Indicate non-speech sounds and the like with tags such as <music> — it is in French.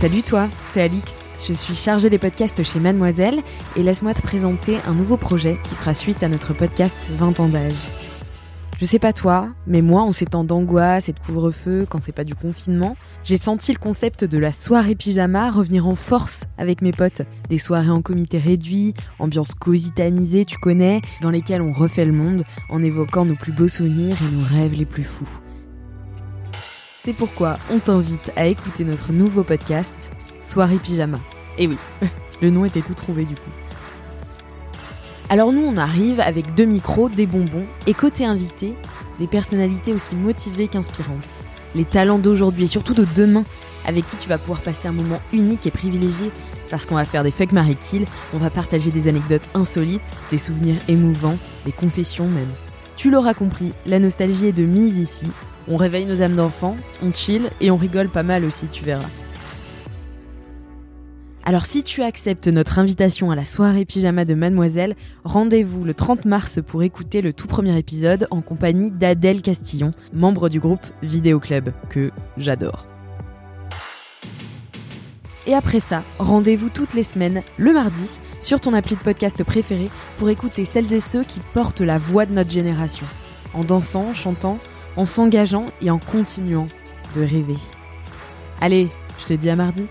Salut toi, c'est Alix. Je suis chargée des podcasts chez Mademoiselle et laisse-moi te présenter un nouveau projet qui fera suite à notre podcast 20 ans d'âge. Je sais pas toi, mais moi, en ces temps d'angoisse et de couvre-feu, quand c'est pas du confinement, j'ai senti le concept de la soirée pyjama revenir en force avec mes potes. Des soirées en comité réduit, ambiance cosy tamisée, tu connais, dans lesquelles on refait le monde en évoquant nos plus beaux souvenirs et nos rêves les plus fous. C'est pourquoi on t'invite à écouter notre nouveau podcast, Soirée Pyjama. Et oui, <laughs> le nom était tout trouvé du coup. Alors nous, on arrive avec deux micros, des bonbons, et côté invité, des personnalités aussi motivées qu'inspirantes. Les talents d'aujourd'hui et surtout de demain, avec qui tu vas pouvoir passer un moment unique et privilégié, parce qu'on va faire des fake Marie on va partager des anecdotes insolites, des souvenirs émouvants, des confessions même. Tu l'auras compris, la nostalgie est de mise ici, on réveille nos âmes d'enfants, on chill et on rigole pas mal aussi, tu verras. Alors si tu acceptes notre invitation à la soirée pyjama de Mademoiselle, rendez-vous le 30 mars pour écouter le tout premier épisode en compagnie d'Adèle Castillon, membre du groupe Vidéo Club, que j'adore. Et après ça, rendez-vous toutes les semaines, le mardi, sur ton appli de podcast préféré pour écouter celles et ceux qui portent la voix de notre génération. En dansant, chantant, en s'engageant et en continuant de rêver. Allez, je te dis à mardi.